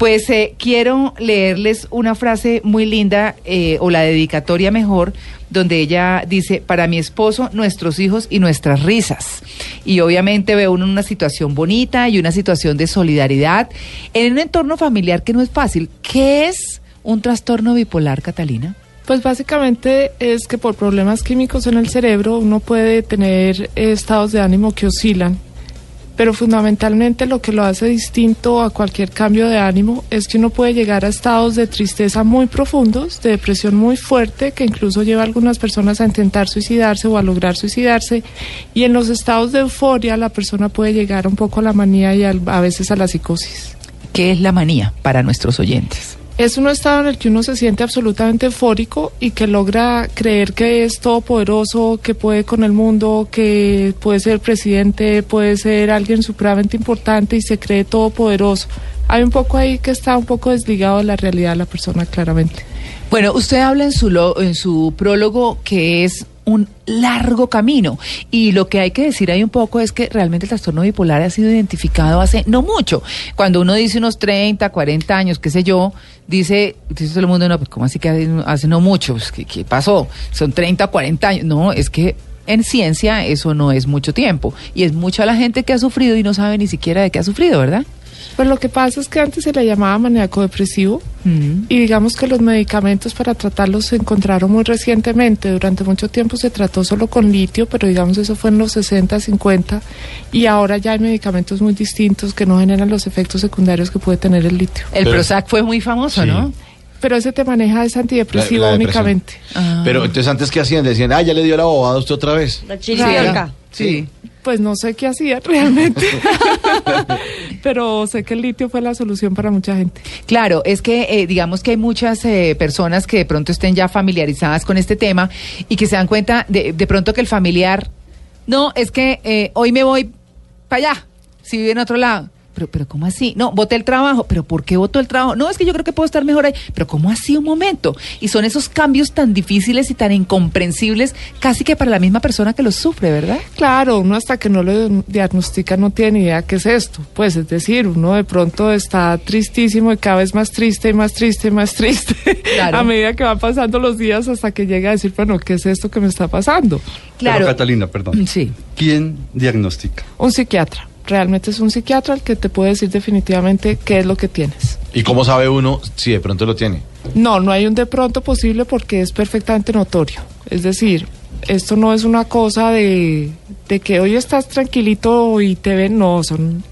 Pues eh, quiero leerles una frase muy linda, eh, o la dedicatoria mejor, donde ella dice, para mi esposo, nuestros hijos y nuestras risas. Y obviamente veo uno una situación bonita y una situación de solidaridad en un entorno familiar que no es fácil. ¿Qué es un trastorno bipolar, Catalina? Pues básicamente es que por problemas químicos en el cerebro uno puede tener estados de ánimo que oscilan pero fundamentalmente lo que lo hace distinto a cualquier cambio de ánimo es que uno puede llegar a estados de tristeza muy profundos, de depresión muy fuerte, que incluso lleva a algunas personas a intentar suicidarse o a lograr suicidarse, y en los estados de euforia la persona puede llegar un poco a la manía y a, veces a la psicosis. ¿Qué es la manía para nuestros oyentes? Es un estado en el que uno se siente absolutamente eufórico y que logra creer que es todopoderoso, que puede con el mundo, que puede ser presidente, puede ser alguien supremamente importante y se cree todopoderoso. Hay un poco ahí que está un poco desligado de la realidad de la persona, claramente. Bueno, usted habla en su, en su prólogo que es un largo camino. Y lo que hay que decir ahí un poco es que realmente el trastorno bipolar ha sido identificado hace no mucho. Cuando uno dice unos 30, 40 años, qué sé yo, dice, dice todo el mundo, no, pues ¿cómo así que hace, no mucho? Pues, ¿qué, ¿Qué pasó? Son 30, 40 años. No, es que en ciencia eso no es mucho tiempo. Y es mucha la gente que ha sufrido y no sabe ni siquiera de qué ha sufrido, ¿verdad? Pues lo que pasa es que antes se le llamaba maníaco depresivo mm. y digamos que los medicamentos para tratarlos se encontraron muy recientemente. Durante mucho tiempo se trató solo con litio, pero digamos eso fue en los 60, 50 y ahora ya hay medicamentos muy distintos que no generan los efectos secundarios que puede tener el litio. El Prozac fue muy famoso, ¿no? Pero ese te maneja es antidepresivo únicamente. Ah. Pero entonces antes qué hacían? Decían, ah, ya le dio la bobada usted otra vez. La chirica. sí. Pues no sé qué hacía realmente, pero sé que el litio fue la solución para mucha gente. Claro, es que eh, digamos que hay muchas eh, personas que de pronto estén ya familiarizadas con este tema y que se dan cuenta de, de pronto que el familiar, no, es que eh, hoy me voy para allá, si vive en otro lado pero, pero ¿cómo así? No, voté el trabajo, pero ¿por qué votó el trabajo? No, es que yo creo que puedo estar mejor ahí, pero ¿cómo así un momento? Y son esos cambios tan difíciles y tan incomprensibles casi que para la misma persona que los sufre, ¿verdad? Claro, uno hasta que no lo diagnostica no tiene ni idea qué es esto. Pues es decir, uno de pronto está tristísimo y cada vez más triste y más triste y más triste a medida que van pasando los días hasta que llega a decir, bueno, ¿qué es esto que me está pasando? Claro. Catalina, perdón. Sí. ¿Quién diagnostica? Un psiquiatra realmente es un psiquiatra el que te puede decir definitivamente qué es lo que tienes. ¿Y cómo sabe uno si de pronto lo tiene? No, no hay un de pronto posible porque es perfectamente notorio. Es decir, esto no es una cosa de, de que hoy estás tranquilito y te ven, no, son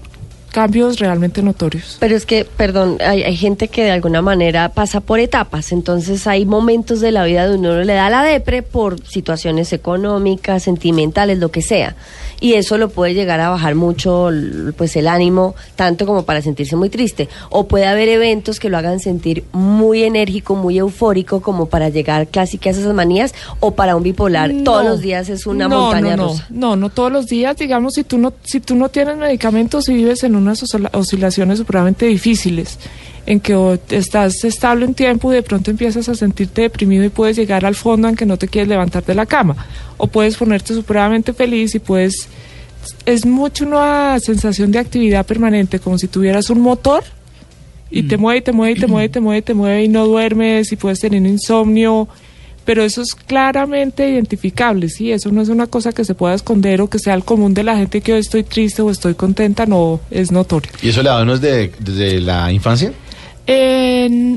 cambios realmente notorios. Pero es que, perdón, hay, hay, gente que de alguna manera pasa por etapas, entonces hay momentos de la vida donde uno le da la depre por situaciones económicas, sentimentales, lo que sea y eso lo puede llegar a bajar mucho pues el ánimo, tanto como para sentirse muy triste. O puede haber eventos que lo hagan sentir muy enérgico, muy eufórico, como para llegar casi que a esas manías, o para un bipolar, todos los días es una montaña no, rusa. No, no todos los días, digamos, si tú no, si tú no tienes medicamentos y vives en unas oscilaciones supremamente difíciles en que estás estable un tiempo y de pronto empiezas a sentirte deprimido y puedes llegar al fondo en que no te quieres levantar de la cama. O puedes ponerte supremamente feliz y puedes... Es mucho una sensación de actividad permanente, como si tuvieras un motor y te mm. mueve, te mueve, te mueve, te mueve, te mueve y no duermes y puedes tener insomnio pero eso es claramente identificable, ¿sí? Eso no es una cosa que se pueda esconder o que sea el común de la gente que hoy estoy triste o estoy contenta, no, es notorio. ¿Y eso le da uno desde la infancia?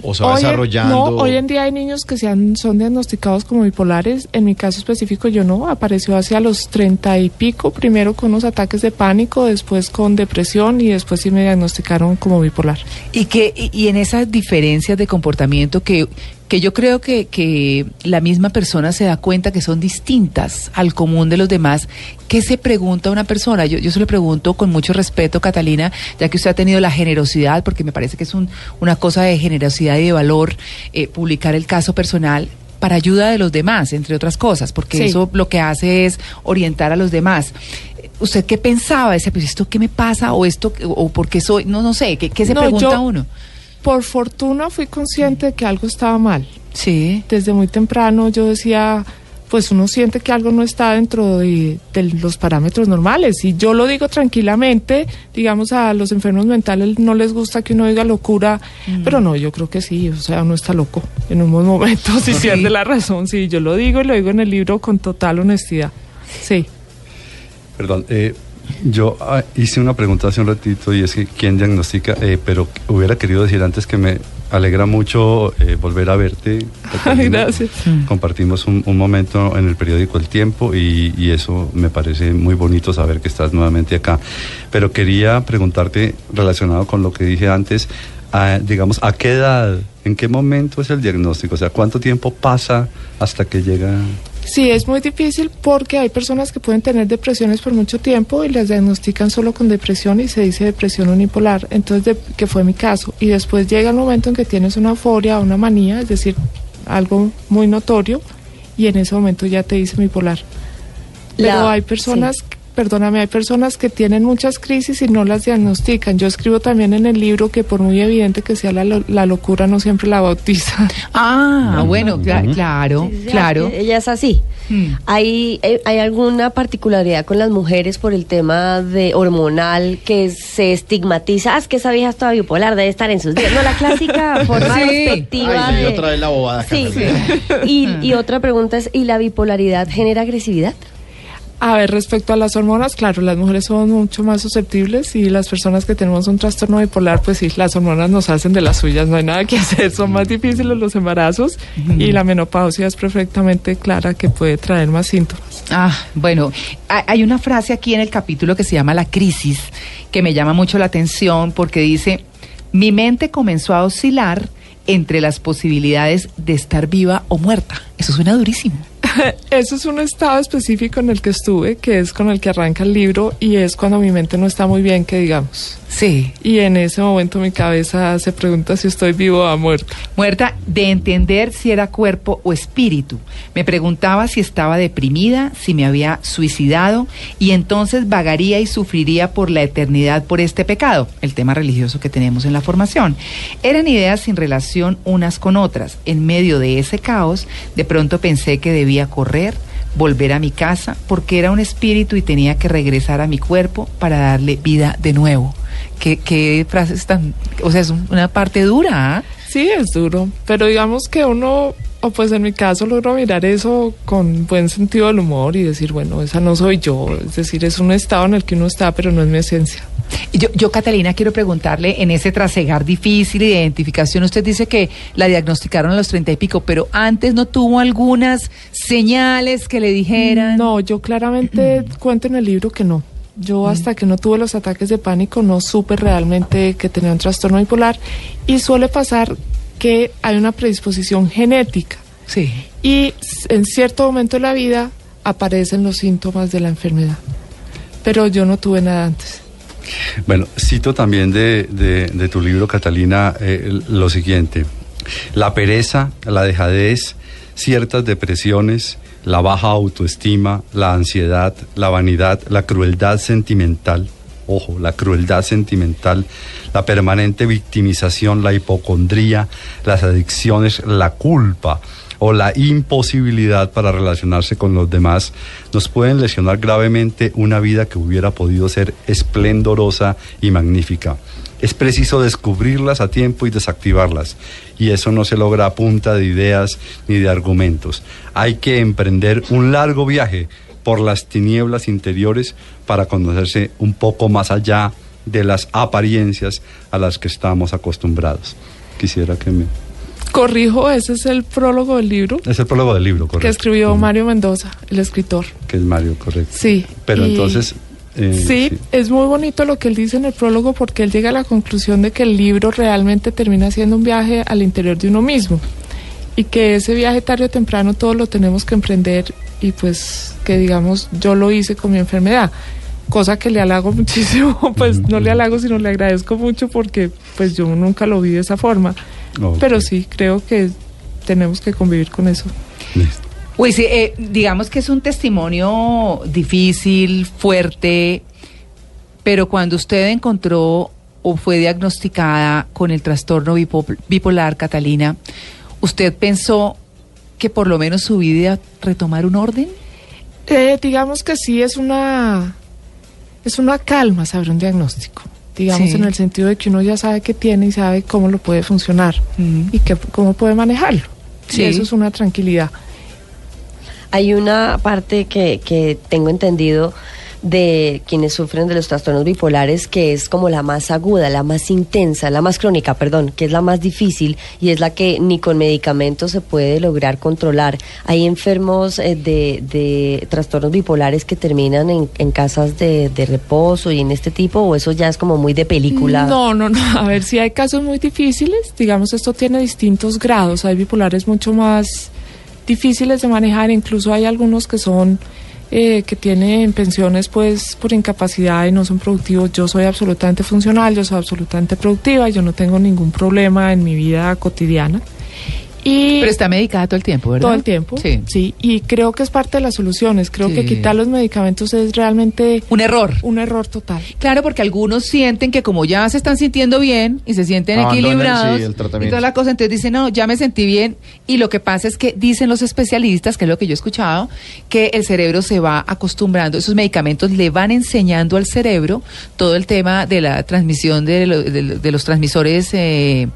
¿O se va desarrollando? no, hoy en día hay niños que se son diagnosticados como bipolares. En mi caso específico yo no. Apareció hacia los treinta y pico, primero con unos ataques de pánico, después con depresión y después sí me diagnosticaron como bipolar. Y, que, y en esas diferencias de comportamiento que que yo creo que, que la misma persona se da cuenta que son distintas al común de los demás. ¿Qué se pregunta una persona? Yo, yo se lo pregunto con mucho respeto, Catalina, ya que usted ha tenido la generosidad, porque me parece que es un, una cosa de generosidad y de valor eh, publicar el caso personal para ayuda de los demás, entre otras cosas, porque eso lo que hace es orientar a los demás. ¿Usted qué pensaba? Ese, pues, ¿Esto qué me pasa? ¿O esto? ¿O por qué soy? No, no sé. ¿Qué, qué se pregunta uno? Por fortuna fui consciente de que algo estaba mal. Sí. Desde muy temprano yo decía, pues uno siente que algo no está dentro de, de los parámetros normales. Y yo lo digo tranquilamente, digamos, a los enfermos mentales no les gusta que uno diga locura, pero no, yo creo que sí, o sea, uno está loco en unos momentos y Sí. pierde la razón, sí, yo lo digo y lo digo en el libro con total honestidad. Sí. Perdón, eh, yo ah, hice una pregunta hace un ratito y es que quién diagnostica, Eh, pero hubiera querido decir antes que me alegra mucho eh, volver a verte. Gracias. Compartimos un, un momento en el periódico El Tiempo y, y eso me parece muy bonito saber que estás nuevamente acá. Pero quería preguntarte relacionado con lo que dije antes, digamos, ¿a qué edad, en qué momento es el diagnóstico? O sea, ¿cuánto tiempo pasa hasta que llega? Sí, es muy difícil porque hay personas que pueden tener depresiones por mucho tiempo y las diagnostican solo con depresión y se dice depresión unipolar, entonces de- que fue mi caso. Y después llega el momento en que tienes una euforia o una manía, es decir, algo muy notorio, y en ese momento ya te dice bipolar. Pero La- hay personas, perdóname, hay personas que tienen muchas crisis y no las diagnostican. Yo escribo también en el libro que por muy evidente que sea la, lo- la locura, no siempre la bautiza. Ah, bueno, cla- claro, Sí, sí, claro. Ella es así. Hmm. ¿Hay, eh, ¿Hay alguna particularidad con las mujeres por el tema de hormonal que se estigmatiza? Ah, es que esa vieja está bipolar, debe estar en sus días. No, la clásica forma Sí. despectiva Ay, de... otra vez la bobada. Sí. Catalina. Y, y otra pregunta es, ¿y la bipolaridad genera agresividad? A ver, respecto a las hormonas, claro, las mujeres somos mucho más susceptibles y las personas que tenemos un trastorno bipolar, pues sí, las hormonas nos hacen de las suyas, no hay nada que hacer, son más difíciles los embarazos y la menopausia es perfectamente clara que puede traer más síntomas. Ah, bueno, ha- hay una frase aquí en el capítulo que se llama La crisis, que me llama mucho la atención porque dice, mi mente comenzó a oscilar entre las posibilidades de estar viva o muerta. Eso suena durísimo. Eso es un estado específico en el que estuve, que es con el que arranca el libro y es cuando mi mente no está muy bien, que digamos. Sí. Y en ese momento mi cabeza se pregunta si estoy vivo o muerta. Muerta de entender si era cuerpo o espíritu. Me preguntaba si estaba deprimida, si me había suicidado y entonces vagaría y sufriría por la eternidad por este pecado, el tema religioso que tenemos en la formación. Eran ideas sin relación unas con otras. En medio de ese caos, de pronto pensé que debía correr, volver a mi casa, porque era un espíritu y tenía que regresar a mi cuerpo para darle vida de nuevo. ¿Qué, qué frases tan... O sea, es un- una parte dura, ¿ah? Sí, es duro, pero digamos que uno, o pues en mi caso, logro mirar eso con buen sentido del humor y decir, bueno, esa no soy yo, es decir, es un estado en el que uno está, pero no es mi esencia. Yo, yo, Catalina, quiero preguntarle, en ese trasegar difícil de identificación, usted dice que la diagnosticaron a los treinta y pico, pero antes no tuvo algunas señales que le dijeran. No, yo claramente cuento en el libro que no. Yo hasta que no tuve los ataques de pánico no supe realmente que tenía un trastorno bipolar y suele pasar que hay una predisposición genética Sí. y en cierto momento de la vida aparecen los síntomas de la enfermedad. Pero yo no tuve nada antes. Bueno, cito también de, de- de tu libro, Catalina, eh, lo siguiente. La pereza, la dejadez, ciertas depresiones, la baja autoestima, la ansiedad, la vanidad, la crueldad sentimental, ojo, la crueldad sentimental, la permanente victimización, la hipocondría, las adicciones, la culpa o la imposibilidad para relacionarse con los demás nos pueden lesionar gravemente una vida que hubiera podido ser esplendorosa y magnífica. Es preciso descubrirlas a tiempo y desactivarlas, y eso no se logra a punta de ideas ni de argumentos. Hay que emprender un largo viaje por las tinieblas interiores para conocerse un poco más allá de las apariencias a las que estamos acostumbrados. Quisiera que me... Corrijo, ese es el prólogo del libro Es el prólogo del libro, correcto. que escribió. Mario Mendoza, el escritor. Que es Mario, correcto. Sí. Pero y- entonces... eh, Sí, es muy bonito lo que él dice en el prólogo porque él llega a la conclusión de que el libro realmente termina siendo un viaje al interior de uno mismo y que ese viaje tarde o temprano todos lo tenemos que emprender y pues que digamos yo lo hice con mi enfermedad, cosa que le halago muchísimo, pues no le halago sino le agradezco mucho porque pues yo nunca lo vi de esa forma, pero sí creo que tenemos que convivir con eso. Listo. Pues sí, eh, digamos que es un testimonio difícil, fuerte, pero cuando usted encontró o fue diagnosticada con el trastorno bipo- bipolar, Catalina, ¿usted pensó que por lo menos su vida retomar un orden? Eh, digamos que sí es una es una calma saber un diagnóstico. Digamos Sí. en el sentido de que uno ya sabe qué tiene y sabe cómo lo puede funcionar y que, cómo puede manejarlo. Sí. Y eso es una tranquilidad. Hay una parte que, que tengo entendido de quienes sufren de los trastornos bipolares que es como la más aguda, la más intensa, la más crónica, perdón, que es la más difícil y es la que ni con medicamentos se puede lograr controlar. Hay enfermos eh, de, de trastornos bipolares que terminan en, en casas de, de reposo y en este tipo, o eso ya es como muy de película. No, no, no. A ver, si hay casos muy difíciles, digamos, esto tiene distintos grados. Hay bipolares mucho más difíciles de manejar, incluso hay algunos que son eh, que tienen pensiones pues por incapacidad y no son productivos. Yo soy absolutamente funcional, yo soy absolutamente productiva, yo no tengo ningún problema en mi vida cotidiana. Y Pero está medicada todo el tiempo, ¿verdad? todo el tiempo, Sí. y creo que es parte de las soluciones. Creo que Sí. quitar los medicamentos es realmente Un error. un error total. Claro, porque algunos sienten que como ya se están sintiendo bien y se sienten equilibrados sí, el y tratamiento. toda la cosa, entonces dicen, no, ya me sentí bien. Y lo que pasa es que dicen los especialistas, que es lo que yo he escuchado, que el cerebro se va acostumbrando, esos medicamentos le van enseñando al cerebro todo el tema de la transmisión de, lo- de lo- de los transmisores. Eh,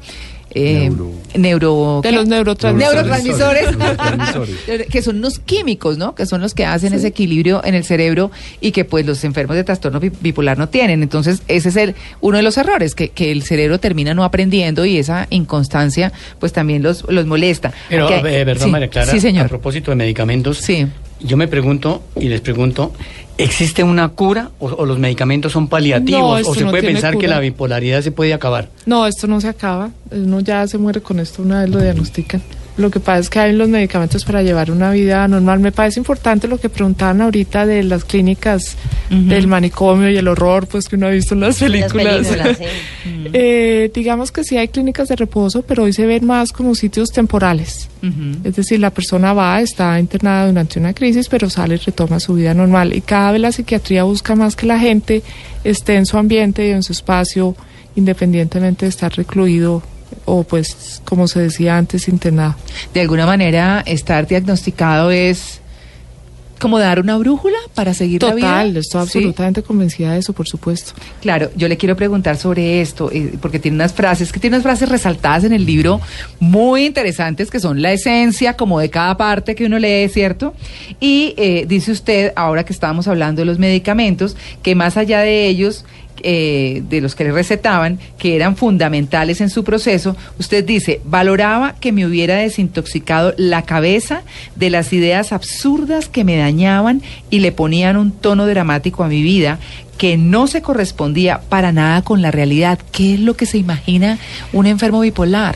eh, Neuro- neuro De los neurotransmisores. neurotransmisores, que son unos químicos, ¿no? Que son los que hacen ese equilibrio en el cerebro y que pues los enfermos de trastorno bi- bipolar no tienen. Entonces, ese es el uno de los errores, que, que el cerebro termina no aprendiendo y esa inconstancia pues también los, los molesta. Pero, eh, perdón, sí, María Clara, Sí, a señor. propósito de medicamentos, Sí. Yo me pregunto y les pregunto, ¿existe una cura o, o los medicamentos son paliativos? ¿O se no puede pensar que la bipolaridad se puede acabar? No, esto no se acaba. Uno ya se muere con esto una vez lo diagnostican. Lo que pasa es que hay los medicamentos para llevar una vida normal. Me parece importante lo que preguntaban ahorita de las clínicas del manicomio y el horror pues que uno ha visto en las Las películas. Eh, digamos que sí hay clínicas de reposo, pero hoy se ven más como sitios temporales. Es decir, la persona va, está internada durante una crisis, pero sale y retoma su vida normal. Y cada vez la psiquiatría busca más que la gente esté en su ambiente y en su espacio, independientemente de estar recluido o, pues, como se decía antes, internado. De alguna manera, estar diagnosticado es como dar una brújula para seguir la vida. Total, estoy ¿Sí? absolutamente convencida de eso, por supuesto. Claro, yo le quiero preguntar sobre esto, eh, porque tiene unas frases, que tiene unas frases resaltadas en el libro muy interesantes, que son la esencia como de cada parte que uno lee, ¿cierto? Y eh, dice usted, ahora que estábamos hablando de los medicamentos, que más allá de ellos, eh, de los que le recetaban, que eran fundamentales en su proceso, usted dice, valoraba que me hubiera desintoxicado la cabeza de las ideas absurdas que me dañaban y le ponían un tono dramático a mi vida que no se correspondía para nada con la realidad. ¿Qué es lo que se imagina un enfermo bipolar?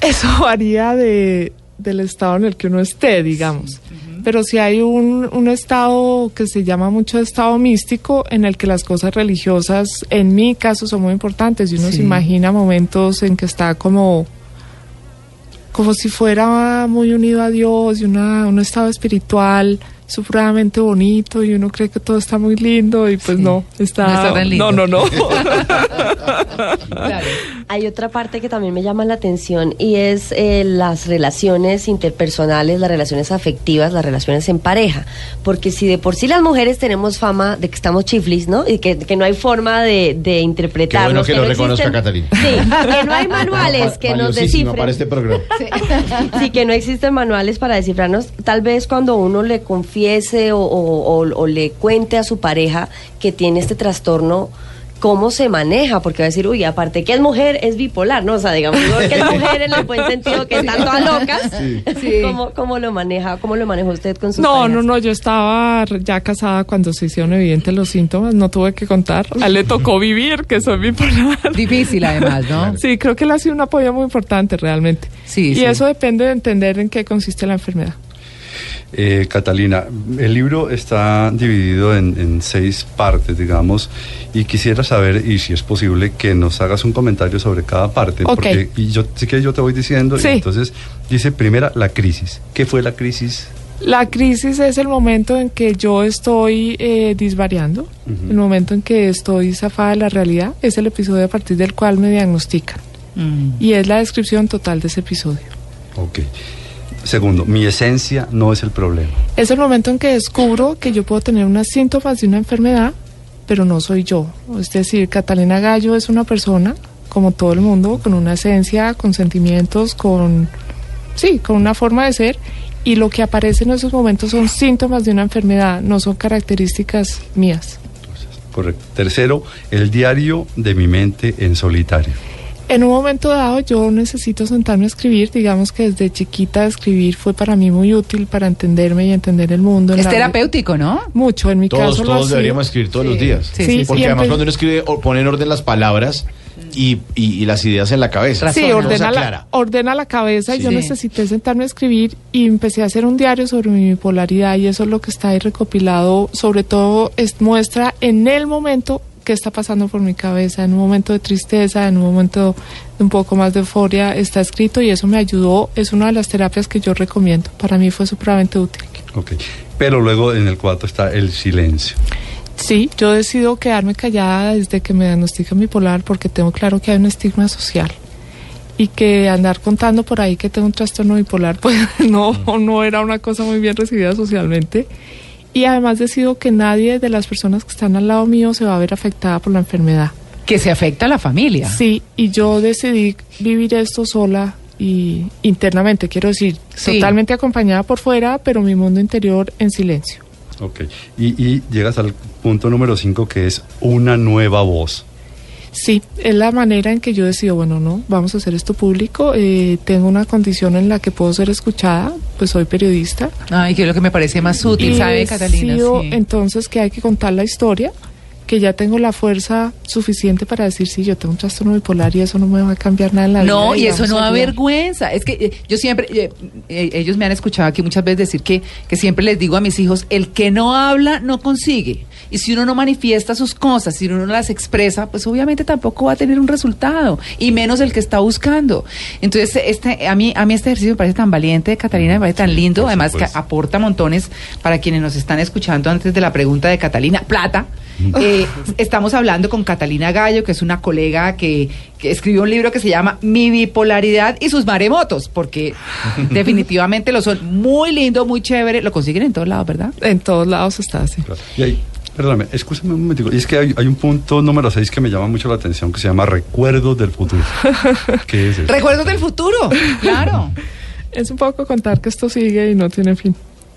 Eso varía de, del estado en el que uno esté, digamos. Pero si hay un, un estado que se llama mucho estado místico, en el que las cosas religiosas, en mi caso, son muy importantes. Y uno Sí. se imagina momentos en que está como, como si fuera muy unido a Dios y una, un estado espiritual supremamente bonito y uno cree que todo está muy lindo y pues Sí. no, está... No está tan lindo. No, no, no. Claro. Hay otra parte que también me llama la atención y es eh, las relaciones interpersonales, las relaciones afectivas, las relaciones en pareja. Porque si de por sí las mujeres tenemos fama de que estamos chiflis, ¿no? Y que, que no hay forma de, de interpretarnos. bueno que lo no reconozca, existen- Catalina. Sí, que no hay manuales que nos descifren. para este programa. Sí, que no existen manuales para descifrarnos. Tal vez cuando uno le confiese o, o- o- o le cuente a su pareja que tiene este trastorno, cómo se maneja, porque va a decir, uy, aparte que es mujer, es bipolar, ¿no? O sea, digamos, no que es mujer en el buen sentido que están todas locas. Sí. ¿Cómo, ¿Cómo lo maneja? ¿Cómo lo manejó usted con sus No, parejas? no, no, yo estaba ya casada cuando se hicieron evidentes los síntomas, no tuve que contar. A él le tocó vivir, que soy bipolar. Difícil además, ¿no? Sí, creo que él ha sido un apoyo muy importante realmente. Sí, y sí. eso depende de entender en qué consiste la enfermedad. Eh, Catalina, el libro está dividido en, en seis partes, digamos, y quisiera saber, y si es posible, que nos hagas un comentario sobre cada parte, Ok. porque y yo sí que yo te voy diciendo, y Sí. entonces dice primera la crisis. ¿Qué fue la crisis? La crisis es el momento en que yo estoy eh, disvariando, el momento en que estoy zafada de la realidad, es el episodio a partir del cual me diagnostican. Mm. Y es la descripción total de ese episodio. Ok. Segundo, mi esencia no es el problema. Es el momento en que descubro que yo puedo tener unos síntomas de una enfermedad, pero no soy yo. Es decir, Catalina Gallo es una persona, como todo el mundo, con una esencia, con sentimientos, con... Sí, con una forma de ser. Y lo que aparece en esos momentos son síntomas de una enfermedad, no son características mías. Correcto. Tercero, el diario de mi mente en solitario. En un momento dado yo necesito sentarme a escribir, digamos que desde chiquita escribir fue para mí muy útil para entenderme y entender el mundo. Es terapéutico, ¿no? Mucho, en mi Todos, caso. todos deberíamos escribir todos los días. Sí, sí, Porque además cuando uno escribe, o- pone en orden las palabras y, y- y las ideas en la cabeza. Sí, Razón, ordena la, ordena la cabeza y yo necesité sentarme a escribir y empecé a hacer un diario sobre mi bipolaridad y eso es lo que está ahí recopilado, sobre todo es, muestra en el momento qué está pasando por mi cabeza, en un momento de tristeza, en un momento de un poco más de euforia, está escrito y eso me ayudó, es una de las terapias que yo recomiendo, para mí fue supremamente útil. Ok. Pero luego en el cuarto está el silencio. Sí, yo decido quedarme callada desde que me diagnostican bipolar porque tengo claro que hay un estigma social y que andar contando por ahí que tengo un trastorno bipolar pues no, no era una cosa muy bien recibida socialmente y además decido que nadie de las personas que están al lado mío se va a ver afectada por la enfermedad. Que se afecta a la familia. Sí, y yo decidí vivir esto sola y internamente, quiero decir, Sí. totalmente acompañada por fuera, pero mi mundo interior en silencio. Ok. Y, y llegas al punto número cinco que es una nueva voz. Sí, es la manera en que yo decido, bueno, no, vamos a hacer esto público, eh, tengo una condición en la que puedo ser escuchada, pues soy periodista. Ay, que es lo que me parece más útil, y ¿sabe, Catalina? decido Sí. entonces que hay que contar la historia, que ya tengo la fuerza suficiente para decir, sí, yo tengo un trastorno bipolar y eso no me va a cambiar nada en la vida. No, y eso no da vergüenza. Es que eh, yo siempre, eh, eh, ellos me han escuchado aquí muchas veces decir que, que siempre les digo a mis hijos, el que no habla no consigue. Y si uno no manifiesta sus cosas, si uno no las expresa, pues obviamente tampoco va a tener un resultado, y menos el que está buscando. Entonces, este, a mí, a mí este ejercicio me parece tan valiente, Catalina, me parece tan lindo, además que aporta montones para quienes nos están escuchando antes de la pregunta de Catalina. Plata. Eh, estamos hablando con Catalina Gallo, que es una colega que, que escribió un libro que se llama Mi bipolaridad y sus maremotos, porque definitivamente lo son. Muy lindo, muy chévere. Lo consiguen en todos lados, ¿verdad? En todos lados está así. Claro. Y ahí, perdóname, escúchame un momentico. Y es que hay, hay un punto número 6 que me llama mucho la atención que se llama Recuerdos del futuro. ¿Qué es eso? Recuerdos del futuro, claro. Es un poco contar que esto sigue y no tiene fin.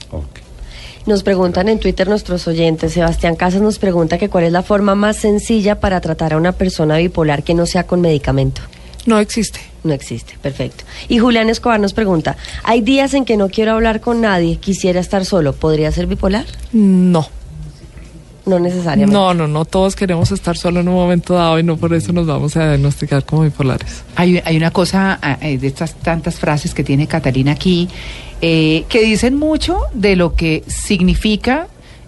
Ok. Nos preguntan en Twitter nuestros oyentes. Sebastián Casas nos pregunta que cuál es la forma más sencilla para tratar a una persona bipolar que no sea con medicamento. No existe. No existe, perfecto. Y Julián Escobar nos pregunta, hay días en que no quiero hablar con nadie, quisiera estar solo, ¿podría ser bipolar? No. No necesariamente. No, no, no. Todos queremos estar solo en un momento dado y no por eso nos vamos a diagnosticar como bipolares. Hay, hay una cosa ah, eh, de estas tantas frases que tiene Catalina aquí eh, que dicen mucho de lo que significa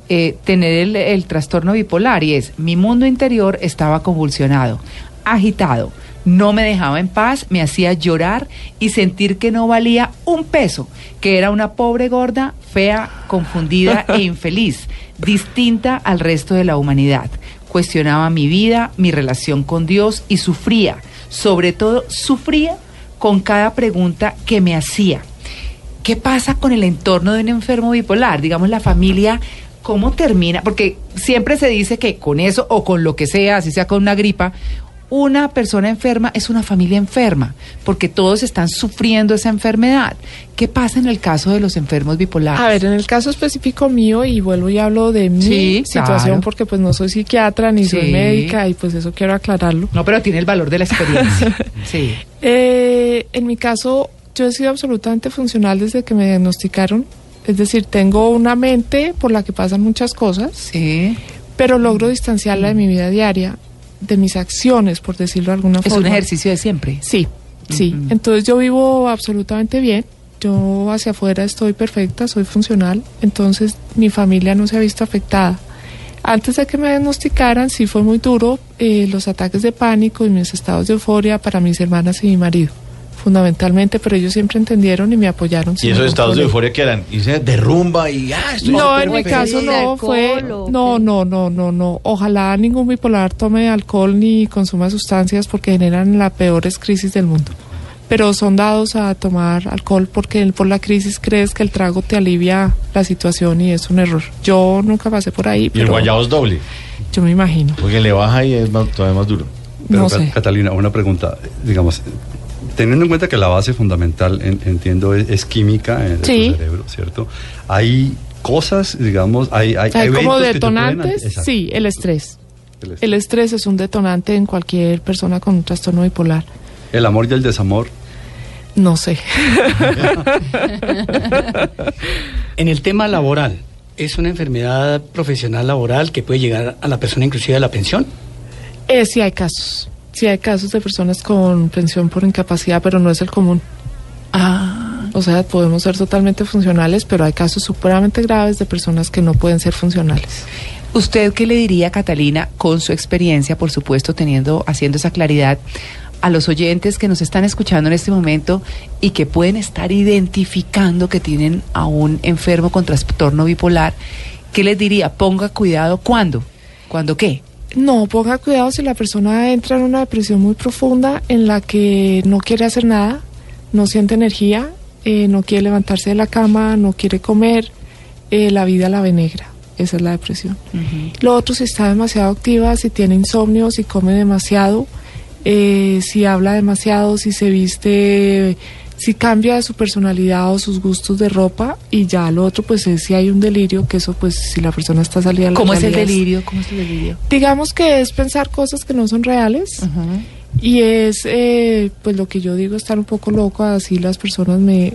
eh, tener el, el trastorno bipolar y es mi mundo interior estaba convulsionado, agitado, no me dejaba en paz, me hacía llorar y sentir que no valía un peso, que era una pobre gorda, fea, confundida e infeliz, distinta al resto de la humanidad. Cuestionaba mi vida, mi relación con Dios y sufría, sobre todo sufría con cada pregunta que me hacía. ¿Qué pasa con el entorno de un enfermo bipolar? Digamos, la familia, ¿cómo termina? Porque siempre se dice que con eso o con lo que sea, así sea con una gripa, una persona enferma es una familia enferma, porque todos están sufriendo esa enfermedad. ¿Qué pasa en el caso de los enfermos bipolares? A ver, en el caso específico mío, y vuelvo y hablo de mi Sí, situación, claro. porque pues no soy psiquiatra ni Sí. soy médica, y pues eso quiero aclararlo. No, pero tiene el valor de la experiencia. sí. Eh, en mi caso, yo he sido absolutamente funcional desde que me diagnosticaron. Es decir, tengo una mente por la que pasan muchas cosas, Sí. pero logro distanciarla de mi vida diaria, de mis acciones, por decirlo de alguna Es forma. un ejercicio de siempre. Sí, sí. Entonces yo vivo absolutamente bien. Yo hacia afuera estoy perfecta, soy funcional. Entonces mi familia no se ha visto afectada. Antes de que me diagnosticaran, sí fue muy duro eh, los ataques de pánico y mis estados de euforia para mis hermanas y mi marido, fundamentalmente, pero ellos siempre entendieron y me apoyaron. Y esos estados de euforia que eran, y se derrumba y ah, estoy No, en mi feliz. caso ¿El no fue. No, no, no, no, no. Ojalá ningún bipolar tome alcohol ni consuma sustancias porque generan las peores crisis del mundo. pero son dados a tomar alcohol porque por la crisis crees que el trago te alivia la situación y es un error. Yo nunca pasé por ahí, Y el pero guayabo es doble. yo me imagino. Porque le baja y es más- todavía más duro. Pero, no sé. Catalina, una pregunta, digamos, teniendo en cuenta que la base fundamental, en- entiendo, es, es química Sí. tu cerebro, ¿cierto? Hay cosas, digamos, hay, hay, Hay como eventos que te pueden- detonantes, sí, el estrés. El, El estrés es un detonante en cualquier persona con un trastorno bipolar. el amor y el desamor. No sé. En el tema laboral, ¿es una enfermedad profesional laboral que puede llegar a la persona inclusive a la pensión? Eh, sí hay casos. Sí hay casos de personas con pensión por incapacidad, pero no es el común. Ah, O sea, podemos ser totalmente funcionales, pero hay casos supremamente graves de personas que no pueden ser funcionales. ¿Usted qué le diría, Catalina, con su experiencia, por supuesto, teniendo, haciendo esa claridad, a los oyentes que nos están escuchando en este momento y que pueden estar identificando que tienen a un enfermo con trastorno bipolar? ¿Qué les diría? Ponga cuidado, ¿cuándo? ¿Cuándo qué? No, ponga cuidado si la persona entra en una depresión muy profunda en la que no quiere hacer nada, no siente energía, eh, no quiere levantarse de la cama, no quiere comer, eh, la vida la ve negra. Esa es la depresión. Lo otro, si está demasiado activa, si tiene insomnio, si come demasiado, eh, si habla demasiado, si se viste, si cambia su personalidad o sus gustos de ropa y ya lo otro pues es si hay un delirio, que eso pues si la persona está salida de la ¿Cómo es el delirio? ¿Cómo es el delirio? Digamos que es pensar cosas que no son reales y es eh, pues lo que yo digo estar un poco loco, así las personas me,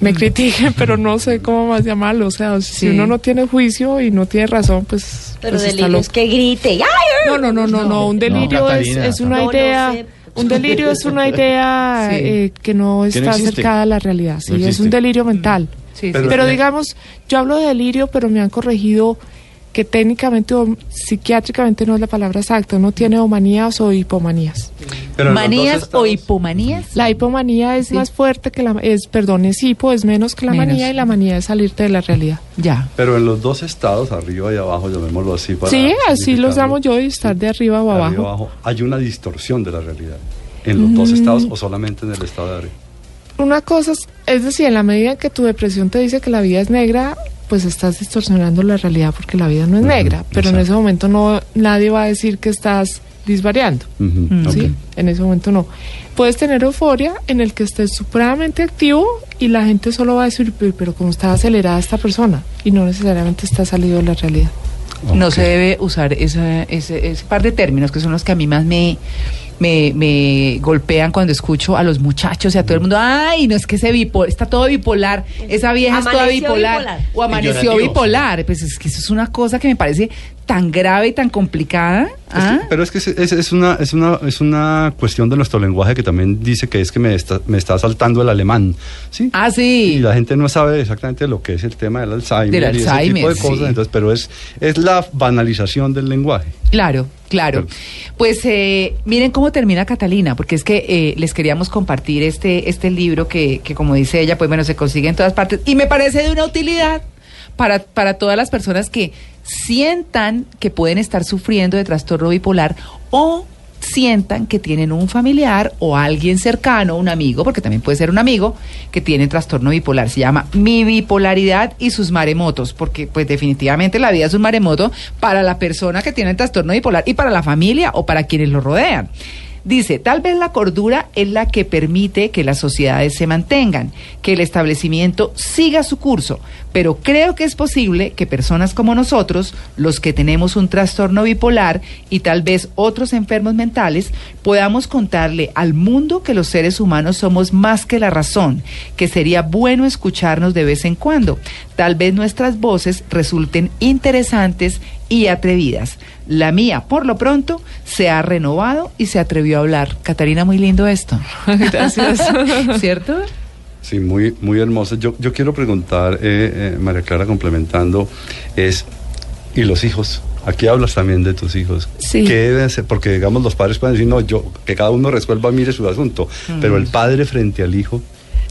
me critiquen, pero no sé cómo más llamarlo, o sea, si uno no tiene juicio y no tiene razón, pues, Pero pues está delirio loco. es que grite. ¡Ay! No, no, no, no, no, un delirio es, Catalina, es una no, no idea, sé. Un delirio es una idea Sí. eh, que no está no acercada a la realidad, sí, No es un delirio mental. Sí, Pero- sí. Pero digamos, yo hablo de delirio, pero me han corregido que técnicamente o psiquiátricamente no es la palabra exacta, no tiene o manías o hipomanías. Pero ¿Manías o hipomanías? La hipomanía es Sí. más fuerte que la es, perdón, es hipo, es menos que la Menos. manía y la manía es salirte de la realidad. Ya. Pero en los dos estados, arriba y abajo, llamémoslo así. Para sí, así los llamo yo y estar de arriba o de abajo. arriba abajo, hay una distorsión de la realidad. ¿En los dos Mm. estados o solamente en el estado de arriba? Una cosa es, es decir, en la medida en que tu depresión te dice que la vida es negra, pues estás distorsionando la realidad porque la vida no es negra, pero en ese momento no nadie va a decir que estás disvariando. ¿sí? En ese momento no. Puedes tener euforia en el que estés supremamente activo y la gente solo va a decir, pero, pero cómo está acelerada esta persona y no necesariamente está salido de la realidad. No se debe usar esa- ese, ese par de términos que son los que a mí más me, me, me golpean cuando escucho a los muchachos y a todo el mundo. Ay, no es que ese bipolar, está todo bipolar, esa vieja es toda Amaneció bipolar, bipolar. o amaneció bipolar. Pues es que eso es una cosa que me parece tan grave y tan complicada. Es que- ¿ah? pero es que es, es- es una, es, una, es una cuestión de nuestro lenguaje que también dice que es que me está, me está saltando el alemán. ¿sí? Ah, Y sí. la gente no sabe exactamente lo que es el tema del Alzheimer, Del y ese tipo Alzheimer, de cosas, sí. entonces, pero es, es la banalización del lenguaje. Claro, claro. Pues eh, miren cómo termina Catalina, porque es que eh, les queríamos compartir este, este libro que, que, como dice ella, pues bueno, se consigue en todas partes y me parece de una utilidad para, para todas las personas que sientan que pueden estar sufriendo de trastorno bipolar o sientan que tienen un familiar o alguien cercano, un amigo, porque también puede ser un amigo, que tiene trastorno bipolar. Se llama Mi bipolaridad y sus maremotos, porque pues definitivamente la vida es un maremoto para la persona que tiene el trastorno bipolar y para la familia o para quienes lo rodean. Dice, tal vez la cordura es la que permite que las sociedades se mantengan, que el establecimiento siga su curso, pero creo que es posible que personas como nosotros, los que tenemos un trastorno bipolar y tal vez otros enfermos mentales, podamos contarle al mundo que los seres humanos somos más que la razón, que sería bueno escucharnos de vez en cuando. Tal vez nuestras voces resulten interesantes y atrevidas. La mía, por lo pronto, se ha renovado y se atrevió a hablar. Catarina, muy lindo esto. Gracias. ¿Cierto? Sí, muy, muy hermoso. Yo, yo quiero preguntar, eh, eh, María Clara, complementando, es, ¿y los hijos? Aquí hablas también de tus hijos. Sí. ¿Qué deben hacer? Porque, digamos, los padres pueden decir, no, yo, que cada uno resuelva, mire su asunto. Pero el padre frente al hijo,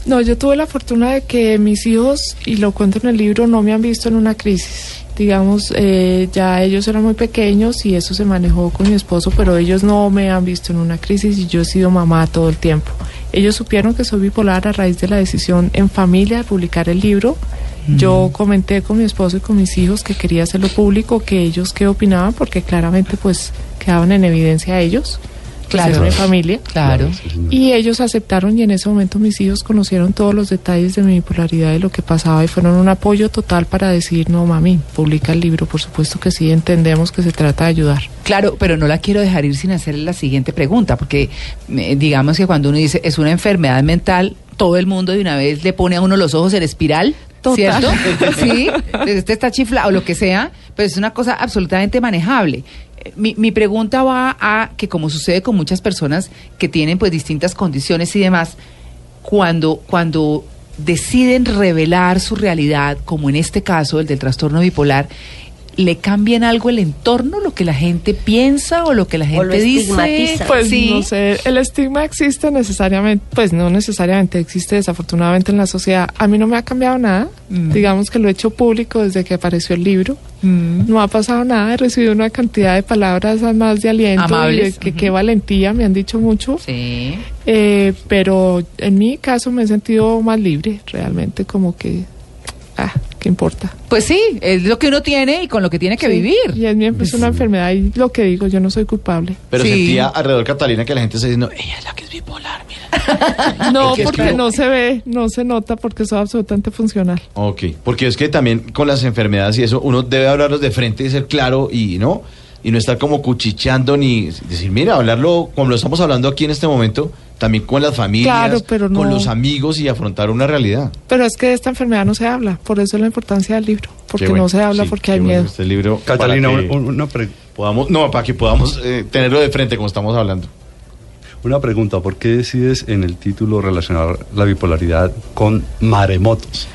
No, yo tuve la fortuna de que mis hijos, y lo cuento en el libro, no me han visto en una crisis. Digamos, eh, ya ellos eran muy pequeños y eso se manejó con mi esposo, pero ellos no me han visto en una crisis y yo he sido mamá todo el tiempo. Ellos supieron que soy bipolar a raíz de la decisión en familia de publicar el libro. Yo comenté con mi esposo y con mis hijos que quería hacerlo público, que ellos qué opinaban, porque claramente pues quedaban en evidencia ellos. Pues, Claro. era mi familia. Claro. Y ellos aceptaron y en ese momento mis hijos conocieron todos los detalles de mi bipolaridad y lo que pasaba y fueron un apoyo total para decir, no mami, publica el libro, por supuesto que sí, entendemos que se trata de ayudar. Claro, pero no la quiero dejar ir sin hacerle la siguiente pregunta, porque digamos que cuando uno dice es una enfermedad mental, todo el mundo de una vez le pone a uno los ojos en espiral, Total. ¿cierto? Sí, este está chiflado o lo que sea, pues es una cosa absolutamente manejable. Eh, Mi, mi pregunta va a que como sucede con muchas personas que tienen pues distintas condiciones y demás, cuando, cuando deciden revelar su realidad, como en este caso el del trastorno bipolar, ¿le cambian algo el entorno, lo que la gente piensa o lo que la O lo gente dice? Pues sí. no sé, el estigma existe necesariamente, pues no necesariamente existe desafortunadamente en la sociedad. A mí no me ha cambiado nada, Mm. digamos que lo he hecho público desde que apareció el libro. Mm. No ha pasado nada, he recibido una cantidad de palabras más de aliento Amables, y de que qué valentía, me han dicho mucho. Sí. Eh, pero en mi caso me he sentido más libre, realmente como que, ah, ¿qué importa? Pues sí, es lo que uno tiene y con lo que tiene que Sí, vivir. Y es, mi- es una enfermedad y lo que digo, yo no soy culpable. Pero Sí. sentía alrededor Catalina que la gente se diciendo, ella es la que es bipolar, mira. No, que es porque que- no se ve, no se nota porque soy absolutamente funcional. Ok, porque es que también con las enfermedades y eso, uno debe hablarlos de frente y ser claro y no, y no estar como cuchicheando ni decir, mira, hablarlo como lo estamos hablando aquí en este momento, también con las familias, Claro, pero con los amigos y afrontar una realidad. Pero es que de esta enfermedad no se habla, por eso es la importancia del libro, porque bueno, no se habla sí, porque hay bueno miedo. Este libro Catalina, para que un- una, pre- podamos, no, para que podamos eh, tenerlo de frente como estamos hablando. una pregunta. ¿Por qué decides en el título relacionar la bipolaridad con maremotos?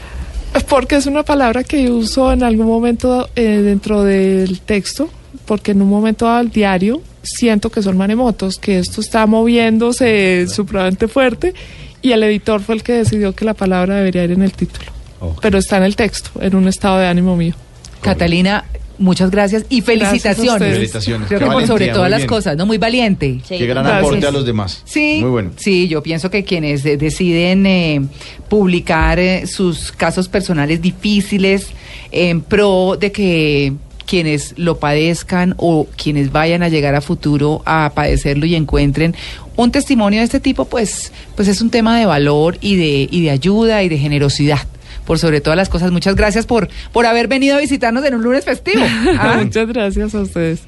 Porque es una palabra que uso en algún momento eh, dentro del texto, porque en un momento al diario siento que son maremotos, que esto está moviéndose supremamente fuerte y el editor fue el que decidió que la palabra debería ir en el título. Ok. Pero está en el texto, en un estado de ánimo mío. Catalina, muchas gracias y Gracias felicitaciones. ustedes. Felicitaciones. Creo Qué que por sobre valentía, todas las cosas, ¿no? Muy valiente. Sí. Qué gran Gracias. aporte a los demás. Sí, Muy bueno. sí, yo pienso que quienes eh, deciden eh, publicar eh, sus casos personales difíciles en pro de que quienes lo padezcan o quienes vayan a llegar a futuro a padecerlo y encuentren un testimonio de este tipo, pues, pues es un tema de valor y de, y de ayuda y de generosidad. Por sobre todas las cosas, muchas gracias por, por haber venido a visitarnos en un lunes festivo. Ah. Muchas gracias a ustedes.